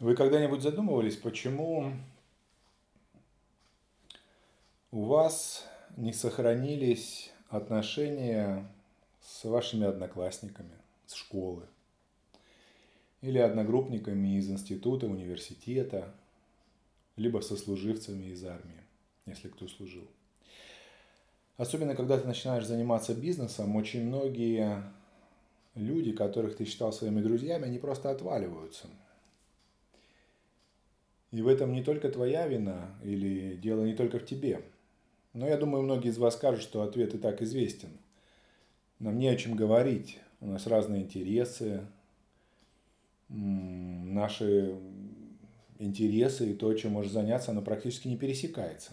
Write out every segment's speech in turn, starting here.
Вы когда-нибудь задумывались, почему у вас не сохранились отношения с вашими одноклассниками с школы или одногруппниками из института, университета, либо сослуживцами из армии, если кто служил. Особенно, когда ты начинаешь заниматься бизнесом, очень многие люди, которых ты считал своими друзьями, они просто отваливаются – и в этом не только твоя вина или дело не только в тебе. Но я думаю, многие из вас скажут, что ответ и так известен. Нам не о чем говорить. У нас разные интересы. Наши интересы и то, чем можешь заняться, оно практически не пересекается.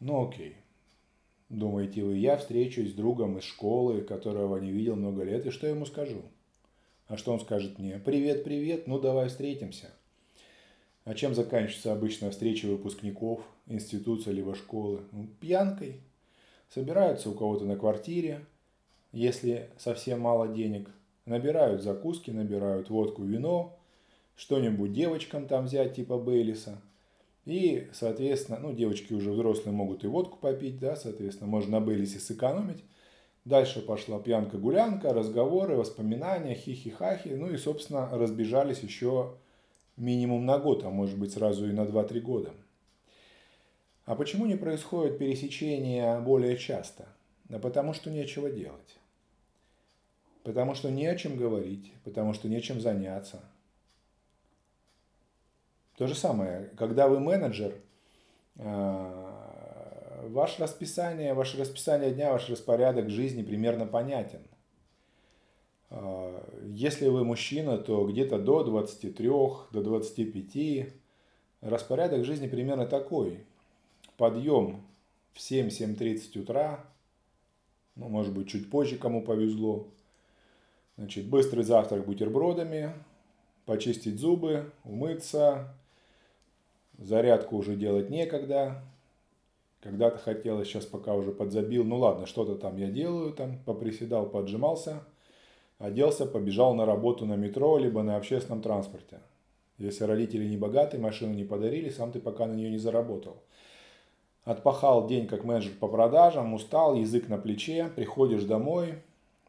Ну окей. Думаете вы, я встречусь с другом из школы, которого не видел много лет, и что я ему скажу? А что он скажет мне? Привет, привет, ну давай встретимся. А чем заканчивается обычно встреча выпускников института либо школы? Ну, пьянкой. Собираются у кого-то на квартире, если совсем мало денег. Набирают закуски, набирают водку, вино, что-нибудь девочкам там взять, типа Бейлиса. И, соответственно, ну, девочки уже взрослые могут и водку попить, да, соответственно, можно на Бейлисе сэкономить. Дальше пошла пьянка-гулянка, разговоры, воспоминания, хихи-хахи. Ну и, собственно, разбежались еще минимум на год, а может быть сразу и на 2-3 года. А почему не происходит пересечение более часто? Да потому что нечего делать. Потому что не о чем говорить, потому что нечем заняться. То же самое, когда вы менеджер, а, ваше расписание, ваше расписание дня, ваш распорядок жизни примерно понятен – если вы мужчина, то где-то до 23, до 25. Распорядок жизни примерно такой. Подъем в 7-7.30 утра, ну, может быть, чуть позже, кому повезло. Значит, быстрый завтрак бутербродами, почистить зубы, умыться, зарядку уже делать некогда. Когда-то хотелось, сейчас пока уже подзабил, ну ладно, что-то там я делаю, там поприседал, поджимался – Оделся, побежал на работу на метро, либо на общественном транспорте. Если родители не богаты, машину не подарили, сам ты пока на нее не заработал. Отпахал день как менеджер по продажам, устал, язык на плече, приходишь домой,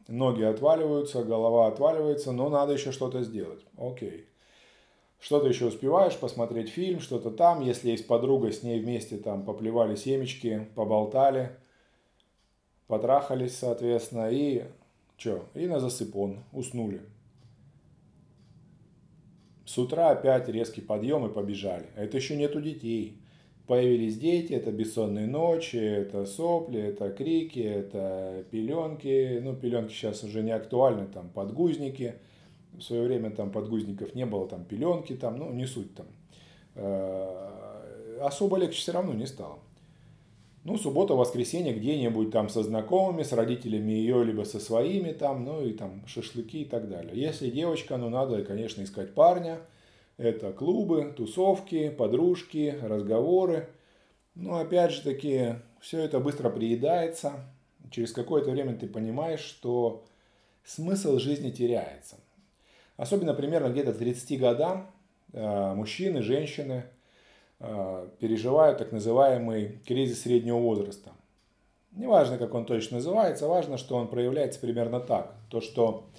ноги отваливаются, голова отваливается, но надо еще что-то сделать. Окей. Что-то еще успеваешь, посмотреть фильм, что-то там. Если есть подруга, с ней вместе там поплевали семечки, поболтали, потрахались, соответственно, и Че? И на засыпон. Уснули. С утра опять резкий подъем и побежали. А это еще нету детей. Появились дети, это бессонные ночи, это сопли, это крики, это пеленки. Ну, пеленки сейчас уже не актуальны, там подгузники. В свое время там подгузников не было, там пеленки, там, ну, не суть там. Э, особо легче все равно не стало. Ну, суббота, воскресенье где-нибудь там со знакомыми, с родителями ее, либо со своими там, ну и там шашлыки и так далее. Если девочка, ну надо, конечно, искать парня. Это клубы, тусовки, подружки, разговоры. Но опять же таки, все это быстро приедается. Через какое-то время ты понимаешь, что смысл жизни теряется. Особенно примерно где-то к 30 годам э, мужчины, женщины – переживают так называемый кризис среднего возраста. Неважно, как он точно называется, важно, что он проявляется примерно так. То, что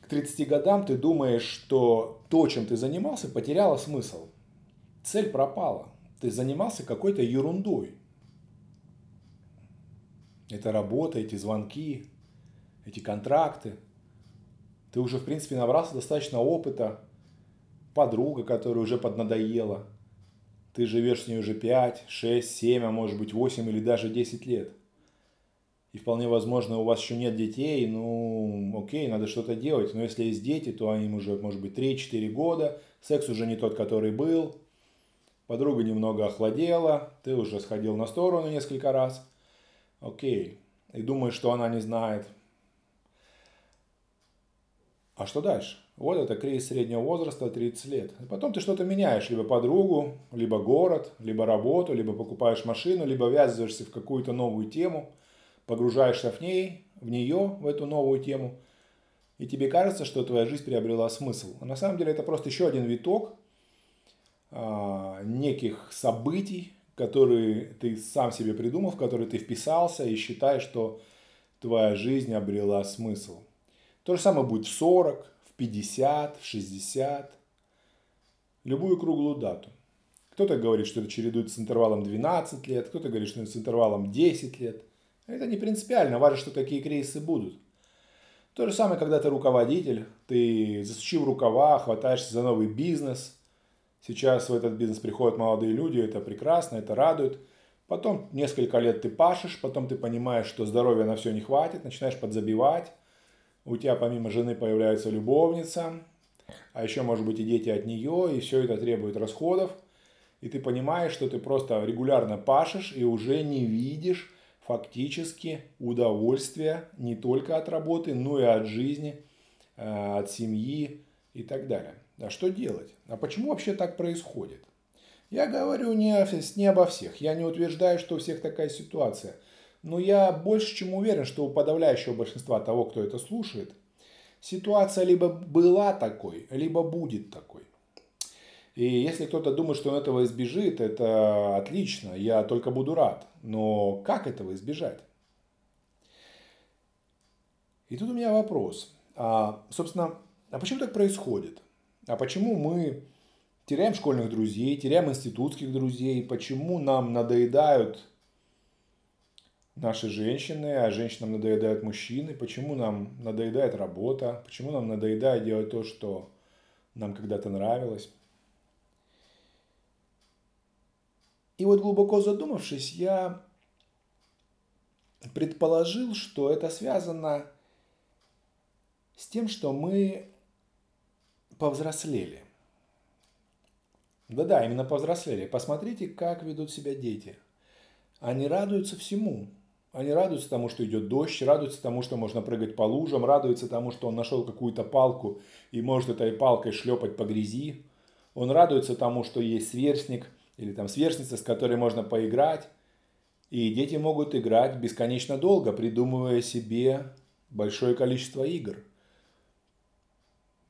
к 30 годам ты думаешь, что то, чем ты занимался, потеряло смысл. Цель пропала. Ты занимался какой-то ерундой. Это работа, эти звонки, эти контракты. Ты уже, в принципе, набрался достаточно опыта. Подруга, которая уже поднадоела – ты живешь с ней уже 5, 6, 7, а может быть 8 или даже 10 лет. И вполне возможно, у вас еще нет детей, ну, окей, надо что-то делать. Но если есть дети, то они уже, может быть, 3-4 года, секс уже не тот, который был, подруга немного охладела, ты уже сходил на сторону несколько раз, окей, и думаешь, что она не знает. А что дальше? Вот это кризис среднего возраста 30 лет. Потом ты что-то меняешь, либо подругу, либо город, либо работу, либо покупаешь машину, либо ввязываешься в какую-то новую тему, погружаешься в ней, в нее, в эту новую тему. и тебе кажется, что твоя жизнь приобрела смысл. А на самом деле это просто еще один виток а, неких событий, которые ты сам себе придумал, в которые ты вписался и считаешь, что твоя жизнь обрела смысл. То же самое будет в 40, в 50, в 60, любую круглую дату. Кто-то говорит, что это чередуется с интервалом 12 лет, кто-то говорит, что это с интервалом 10 лет. Это не принципиально, важно, что такие кризисы будут. То же самое, когда ты руководитель, ты засучив рукава, хватаешься за новый бизнес. Сейчас в этот бизнес приходят молодые люди, это прекрасно, это радует. Потом несколько лет ты пашешь, потом ты понимаешь, что здоровья на все не хватит, начинаешь подзабивать. У тебя помимо жены появляется любовница, а еще может быть и дети от нее, и все это требует расходов – и ты понимаешь, что ты просто регулярно пашешь и уже не видишь фактически удовольствия не только от работы, но и от жизни, э, от семьи и так далее. А что делать? А почему вообще так происходит? Я говорю не, не обо всех. Я не утверждаю, что у всех такая ситуация. Но я больше чем уверен, что у подавляющего большинства того, кто это слушает, ситуация либо была такой, либо будет такой. И если кто-то думает, что он этого избежит, это отлично, я только буду рад. Но как этого избежать? И тут у меня вопрос. А, собственно, а почему так происходит? А почему мы теряем школьных друзей, теряем институтских друзей? Почему нам надоедают наши женщины, а женщинам надоедают мужчины? Почему нам надоедает работа? Почему нам надоедает делать то, что нам когда-то нравилось? И вот глубоко задумавшись, я предположил, что это связано с тем, что мы повзрослели. Да-да, именно повзрослели. Посмотрите, как ведут себя дети. Они радуются всему. Они радуются тому, что идет дождь, радуются тому, что можно прыгать по лужам, радуются тому, что он нашел какую-то палку и может этой палкой шлепать по грязи. Он радуется тому, что есть сверстник – или там сверстница, с которой можно поиграть. И дети могут играть бесконечно долго, придумывая себе большое количество игр.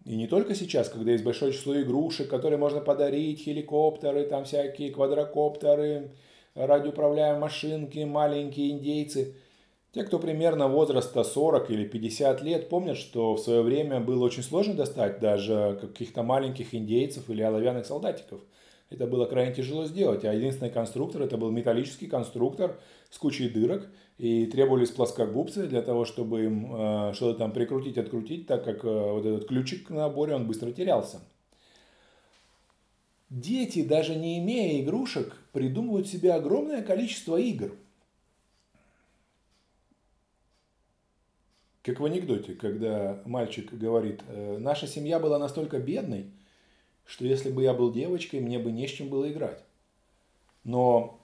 И не только сейчас, когда есть большое число игрушек, которые можно подарить, хеликоптеры, там всякие квадрокоптеры, радиоуправляемые машинки, маленькие индейцы. Те, кто примерно возраста 40 или 50 лет, помнят, что в свое время было очень сложно достать даже каких-то маленьких индейцев или оловянных солдатиков – это было крайне тяжело сделать, а единственный конструктор это был металлический конструктор с кучей дырок, и требовались плоскогубцы для того, чтобы им э, что-то там прикрутить, открутить, так как э, вот этот ключик на наборе, он быстро терялся. Дети, даже не имея игрушек, придумывают себе огромное количество игр. Как в анекдоте, когда мальчик говорит, «Э, наша семья была настолько бедной, что если бы я был девочкой, мне бы не с чем было играть. Но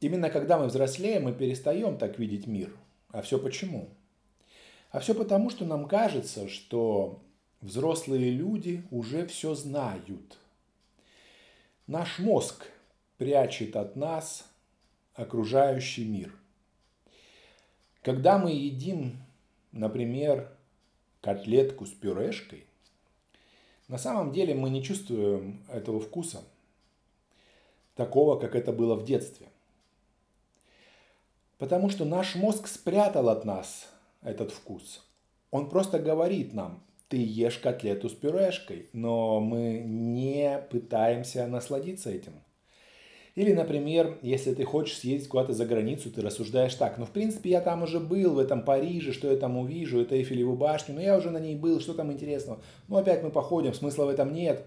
именно когда мы взрослеем, мы перестаем так видеть мир. А все почему? А все потому, что нам кажется, что взрослые люди уже все знают. Наш мозг прячет от нас окружающий мир. Когда мы едим, например, котлетку с пюрешкой, на самом деле мы не чувствуем этого вкуса, такого, как это было в детстве. Потому что наш мозг спрятал от нас этот вкус. Он просто говорит нам, ты ешь котлету с пюрешкой, но мы не пытаемся насладиться этим – или, например, если ты хочешь съездить куда-то за границу, ты рассуждаешь так, ну, в принципе, я там уже был, в этом Париже, что я там увижу, это Эйфелеву башню, но я уже на ней был, что там интересного? Ну, опять мы походим, смысла в этом нет.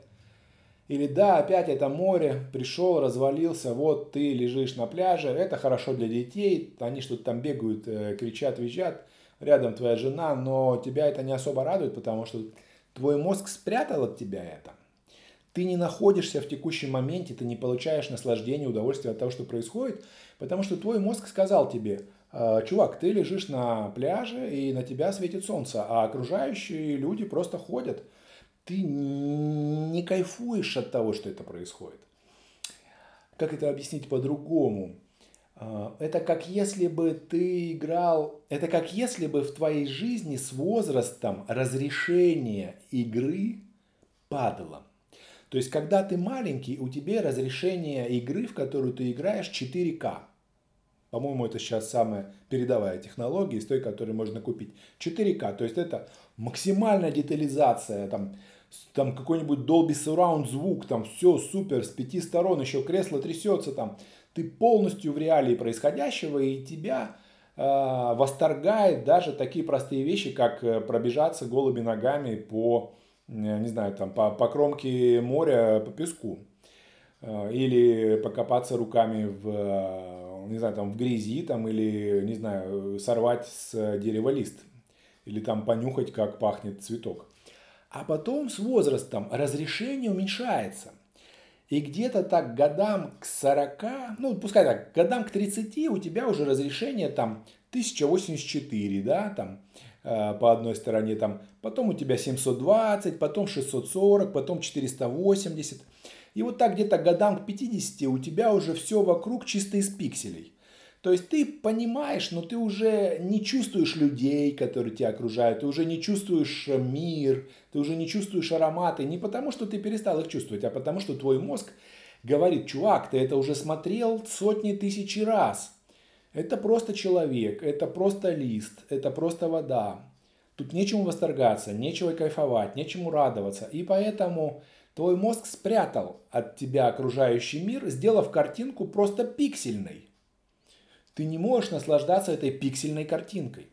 Или да, опять это море, пришел, развалился, вот ты лежишь на пляже, это хорошо для детей, они что-то там бегают, э, кричат, визжат, рядом твоя жена, но тебя это не особо радует, потому что твой мозг спрятал от тебя это. Ты не находишься в текущем моменте, ты не получаешь наслаждение, удовольствие от того, что происходит, потому что твой мозг сказал тебе, «А, чувак, ты лежишь на пляже, и на тебя светит солнце, а окружающие люди просто ходят. Ты не кайфуешь от того, что это происходит. Как это объяснить по-другому? А, это как если бы ты играл, это как если бы в твоей жизни с возрастом разрешение игры падало. То есть, когда ты маленький, у тебя разрешение игры, в которую ты играешь, 4К. По-моему, это сейчас самая передовая технология из той, которую можно купить. 4К, то есть это максимальная детализация, там, там какой-нибудь Dolby Surround звук, там все супер, с пяти сторон еще кресло трясется, там ты полностью в реалии происходящего, и тебя э, восторгает даже такие простые вещи, как э, пробежаться голыми ногами по, э, не знаю, там, по, по кромке моря, по песку. Э, или покопаться руками в, не знаю, там, в грязи, там, или, не знаю, сорвать с дерева лист. Или там понюхать, как пахнет цветок. А потом с возрастом разрешение уменьшается – и где-то так годам к 40, ну пускай так, годам к 30 у тебя уже разрешение там 1084, да, там э, по одной стороне, там, потом у тебя 720, потом 640, потом 480. И вот так где-то годам к 50 у тебя уже все вокруг чисто из пикселей. То есть ты понимаешь, но ты уже не чувствуешь людей, которые тебя окружают, ты уже не чувствуешь э, мир, ты уже не чувствуешь ароматы, не потому что ты перестал их чувствовать, а потому что твой мозг говорит, чувак, ты это уже смотрел сотни тысяч раз. Это просто человек, это просто лист, это просто вода. Тут нечему восторгаться, нечего кайфовать, нечему радоваться. И поэтому твой мозг спрятал от тебя окружающий мир, сделав картинку просто пиксельной ты не можешь наслаждаться этой пиксельной картинкой.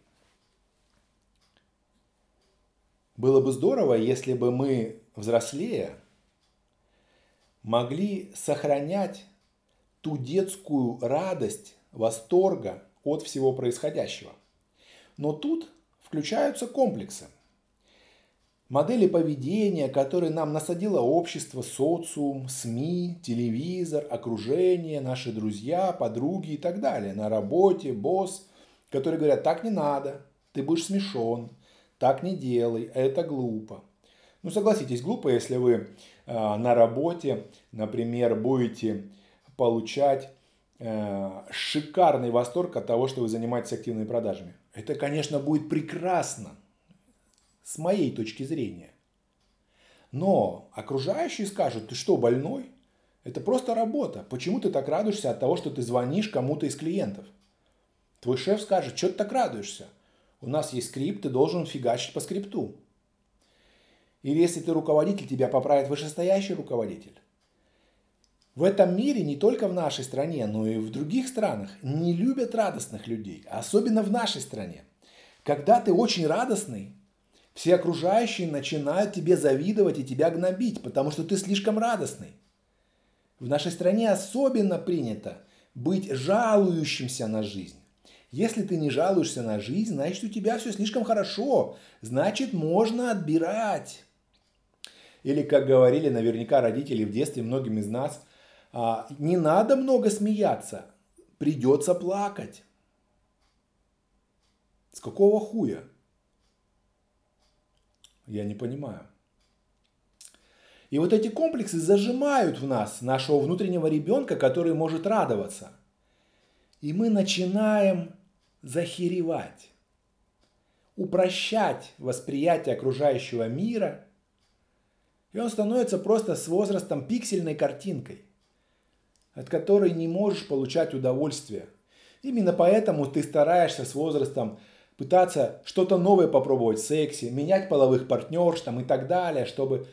Было бы здорово, если бы мы, взрослея, могли сохранять ту детскую радость, восторга от всего происходящего. Но тут включаются комплексы – Модели поведения, которые нам насадило общество, социум, СМИ, телевизор, окружение, наши друзья, подруги и так далее. На работе, босс, которые говорят, так не надо, ты будешь смешон, так не делай, это глупо. Ну согласитесь, глупо, если вы э, на работе, например, будете получать э, шикарный восторг от того, что вы занимаетесь активными продажами. Это, конечно, будет прекрасно с моей точки зрения. Но окружающие скажут, ты что, больной? Это просто работа. Почему ты так радуешься от того, что ты звонишь кому-то из клиентов? Твой шеф скажет, что ты так радуешься? У нас есть скрипт, ты должен фигачить по скрипту. Или если ты руководитель, тебя поправит вышестоящий руководитель. В этом мире, не только в нашей стране, но и в других странах, не любят радостных людей, особенно в нашей стране. Когда ты очень радостный, все окружающие начинают тебе завидовать и тебя гнобить, потому что ты слишком радостный. В нашей стране особенно принято быть жалующимся на жизнь. Если ты не жалуешься на жизнь, значит у тебя все слишком хорошо, значит можно отбирать. Или, как говорили наверняка родители в детстве многим из нас, «А, не надо много смеяться, придется плакать. С какого хуя? Я не понимаю. И вот эти комплексы зажимают в нас нашего внутреннего ребенка, который может радоваться. И мы начинаем захеревать, упрощать восприятие окружающего мира, и он становится просто с возрастом пиксельной картинкой, от которой не можешь получать удовольствие. Именно поэтому ты стараешься с возрастом пытаться что-то новое попробовать в сексе, менять половых партнерш там, и так далее, чтобы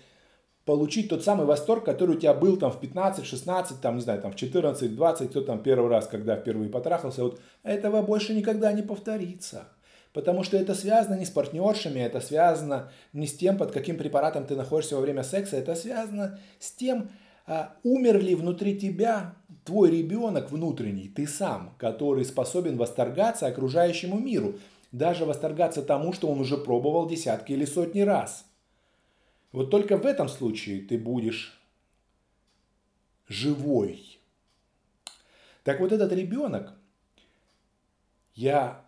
получить тот самый восторг, который у тебя был там в 15, 16, там, не знаю, там в 14, 20, кто там первый раз, когда впервые потрахался, вот этого больше никогда не повторится. Потому что это связано не с партнершами, это связано не с тем, под каким препаратом ты находишься во время секса, это связано с тем, а, умер ли внутри тебя твой ребенок внутренний, ты сам, который способен восторгаться окружающему миру даже восторгаться тому, что он уже пробовал десятки или сотни раз. Вот только в этом случае ты будешь живой. Так вот этот ребенок, я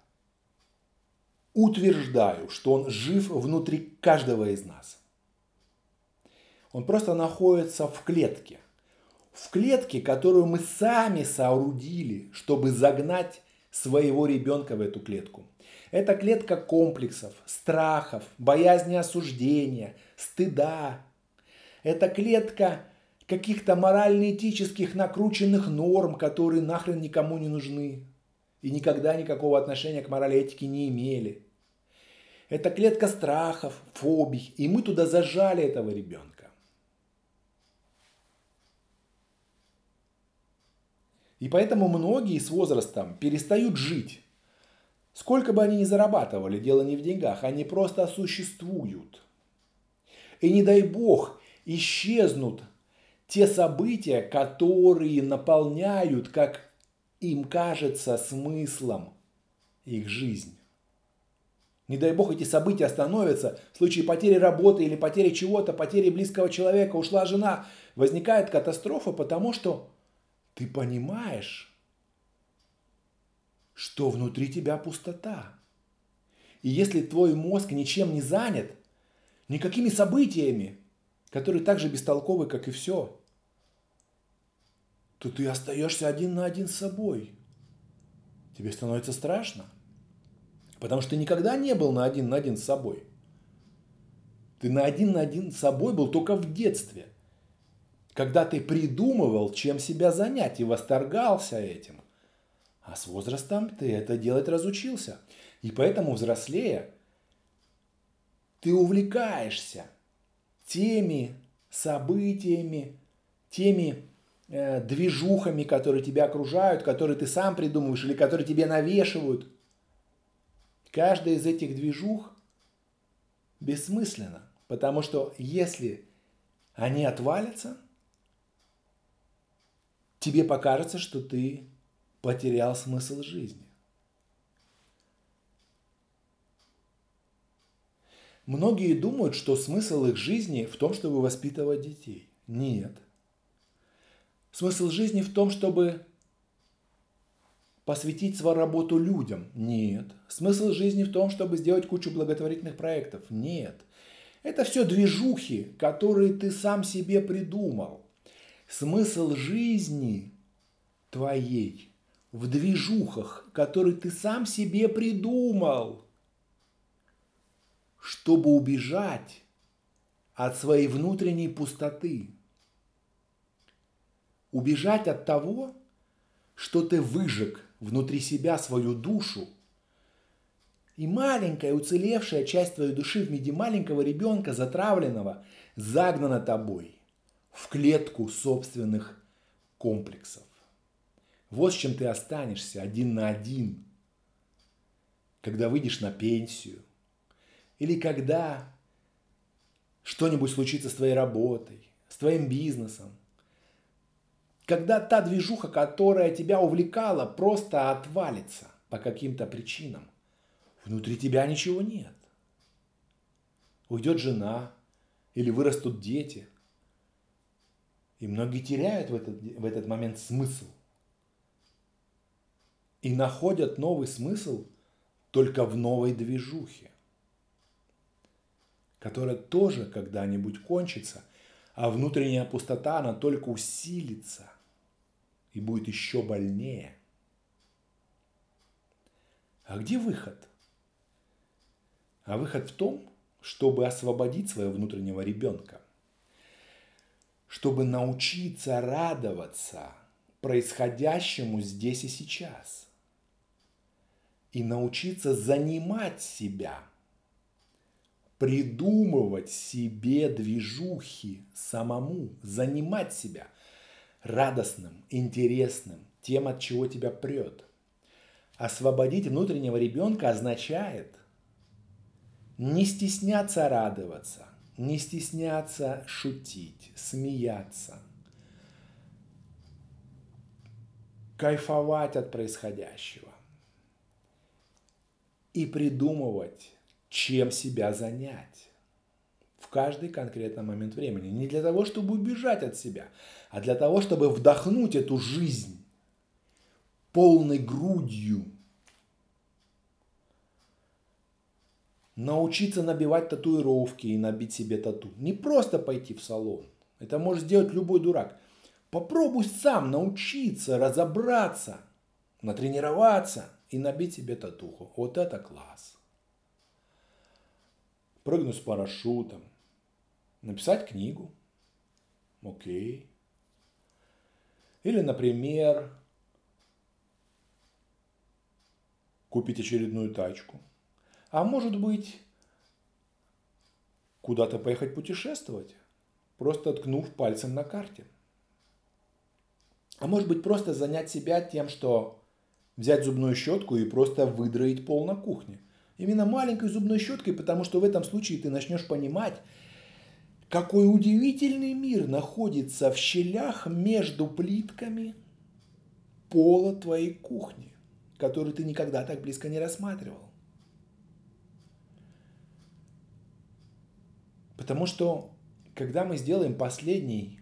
утверждаю, что он жив внутри каждого из нас. Он просто находится в клетке. в клетке, которую мы сами соорудили, чтобы загнать своего ребенка в эту клетку. Это клетка комплексов, страхов, боязни осуждения, стыда. Это клетка каких-то морально-этических накрученных норм, которые нахрен никому не нужны и никогда никакого отношения к морали этике не имели. Это клетка страхов, фобий, и мы туда зажали этого ребенка. И поэтому многие с возрастом перестают жить. Сколько бы они ни зарабатывали, дело не в деньгах, они просто существуют. И не дай бог исчезнут те события, которые наполняют, как им кажется, смыслом их жизнь. Не дай бог эти события остановятся. В случае потери работы или потери чего-то, потери близкого человека, ушла жена, возникает катастрофа, потому что ты понимаешь, что внутри тебя пустота. И если твой мозг ничем не занят, никакими событиями, которые так же бестолковы, как и все, то ты остаешься один на один с собой. Тебе становится страшно. Потому что ты никогда не был на один на один с собой. Ты на один на один с собой был только в детстве – когда ты придумывал, чем себя занять и восторгался этим. А с возрастом ты это делать разучился. И поэтому, взрослея, ты увлекаешься теми событиями, теми э, движухами, которые тебя окружают, которые ты сам придумываешь или которые тебе навешивают. Каждая из этих движух бессмысленна, потому что если они отвалятся – тебе покажется, что ты потерял смысл жизни. Многие думают, что смысл их жизни в том, чтобы воспитывать детей. Нет. Смысл жизни в том, чтобы посвятить свою работу людям. Нет. Смысл жизни в том, чтобы сделать кучу благотворительных проектов. Нет. Это все движухи, которые ты сам себе придумал. Смысл жизни твоей в движухах, которые ты сам себе придумал, чтобы убежать от своей внутренней пустоты. Убежать от того, что ты выжег внутри себя свою душу, и маленькая уцелевшая часть твоей души в виде маленького ребенка, затравленного, загнана тобой – в клетку собственных комплексов. Вот с чем ты останешься один на один, когда выйдешь на пенсию, или когда что-нибудь случится с твоей работой, с твоим бизнесом, когда та движуха, которая тебя увлекала, просто отвалится по каким-то причинам. Внутри тебя ничего нет. Уйдет жена или вырастут дети – и многие теряют в этот, в этот момент смысл. И находят новый смысл только в новой движухе, которая тоже когда-нибудь кончится, а внутренняя пустота, она только усилится и будет еще больнее. А где выход? А выход в том, чтобы освободить своего внутреннего ребенка – чтобы научиться радоваться происходящему здесь и сейчас. И научиться занимать себя, придумывать себе движухи самому, занимать себя радостным, интересным, тем, от чего тебя прет. Освободить внутреннего ребенка означает не стесняться радоваться, не стесняться шутить, смеяться, кайфовать от происходящего и придумывать, чем себя занять в каждый конкретный момент времени. Не для того, чтобы убежать от себя, а для того, чтобы вдохнуть эту жизнь полной грудью – научиться набивать татуировки и набить себе тату. Не просто пойти в салон. Это может сделать любой дурак. Попробуй сам научиться, разобраться, натренироваться и набить себе татуху. Вот это класс. Прыгнуть с парашютом, написать книгу. Окей. Или, например, купить очередную тачку. А может быть, куда-то поехать путешествовать, просто ткнув пальцем на карте. А может быть просто занять себя тем, что взять зубную щетку и просто выдроить пол на кухне. Именно маленькой зубной щеткой, потому что в этом случае ты начнешь понимать, какой удивительный мир находится в щелях между плитками пола твоей кухни, который ты никогда так близко не рассматривал. Потому что, когда мы сделаем последний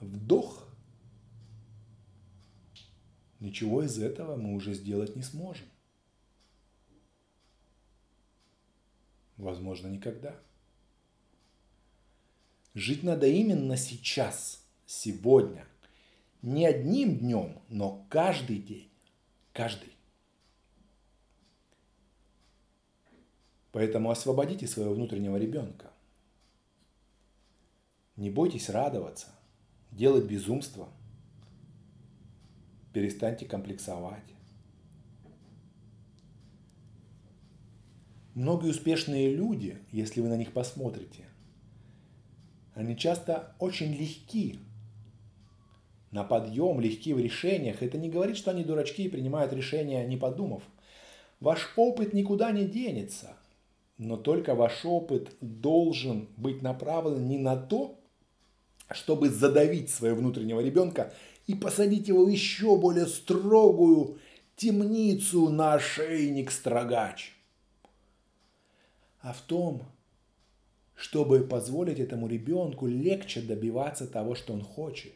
вдох, Ничего из этого мы уже сделать не сможем. Возможно, никогда. Жить надо именно сейчас, сегодня. Не одним днем, но каждый день. Каждый. Поэтому освободите своего внутреннего ребенка. Не бойтесь радоваться, делать безумство – перестаньте комплексовать. Многие успешные люди, если вы на них посмотрите, они часто очень легки на подъем, легки в решениях. Это не говорит, что они дурачки и принимают решения, не подумав. Ваш опыт никуда не денется, но только ваш опыт должен быть направлен не на то, чтобы задавить своего внутреннего ребенка и посадить его в еще более строгую темницу на ошейник-строгач. А в том, чтобы позволить этому ребенку легче добиваться того, что он хочет.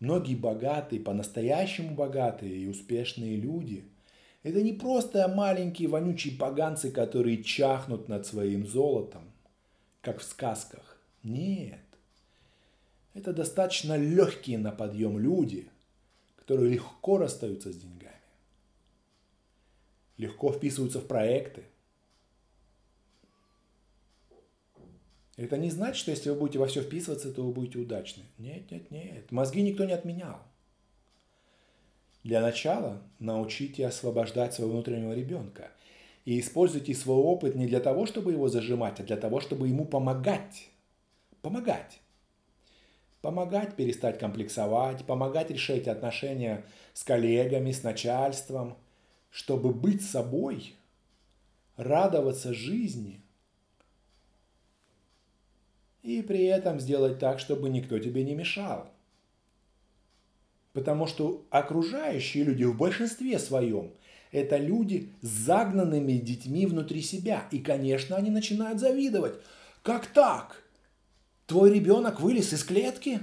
Многие богатые, по-настоящему богатые и успешные люди – это не просто маленькие вонючие поганцы, которые чахнут над своим золотом, как в сказках. Нет. Это достаточно легкие на подъем люди, которые легко расстаются с деньгами, легко вписываются в проекты. Это не значит, что если вы будете во все вписываться, то вы будете удачны. Нет, нет, нет. Мозги никто не отменял. Для начала научите освобождать своего внутреннего ребенка. И используйте свой опыт не для того, чтобы его зажимать, а для того, чтобы ему помогать. Помогать помогать перестать комплексовать, помогать решать отношения с коллегами, с начальством, чтобы быть собой, радоваться жизни и при этом сделать так, чтобы никто тебе не мешал. Потому что окружающие люди в большинстве своем – это люди с загнанными детьми внутри себя. И, конечно, они начинают завидовать. Как так? Твой ребенок вылез из клетки?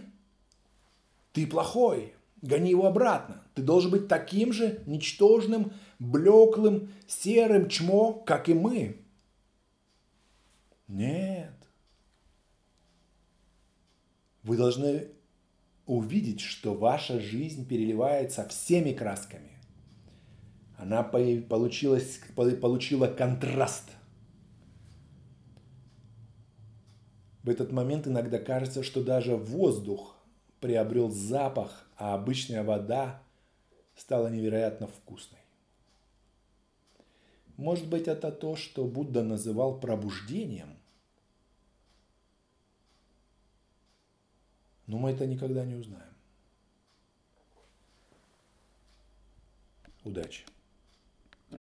Ты плохой. Гони его обратно. Ты должен быть таким же ничтожным, блеклым, серым чмо, как и мы. Нет. Вы должны увидеть, что ваша жизнь переливается всеми красками. Она получилась, получила контраст – В этот момент иногда кажется, что даже воздух приобрел запах, а обычная вода стала невероятно вкусной. Может быть, это то, что Будда называл пробуждением? Но мы это никогда не узнаем. Удачи!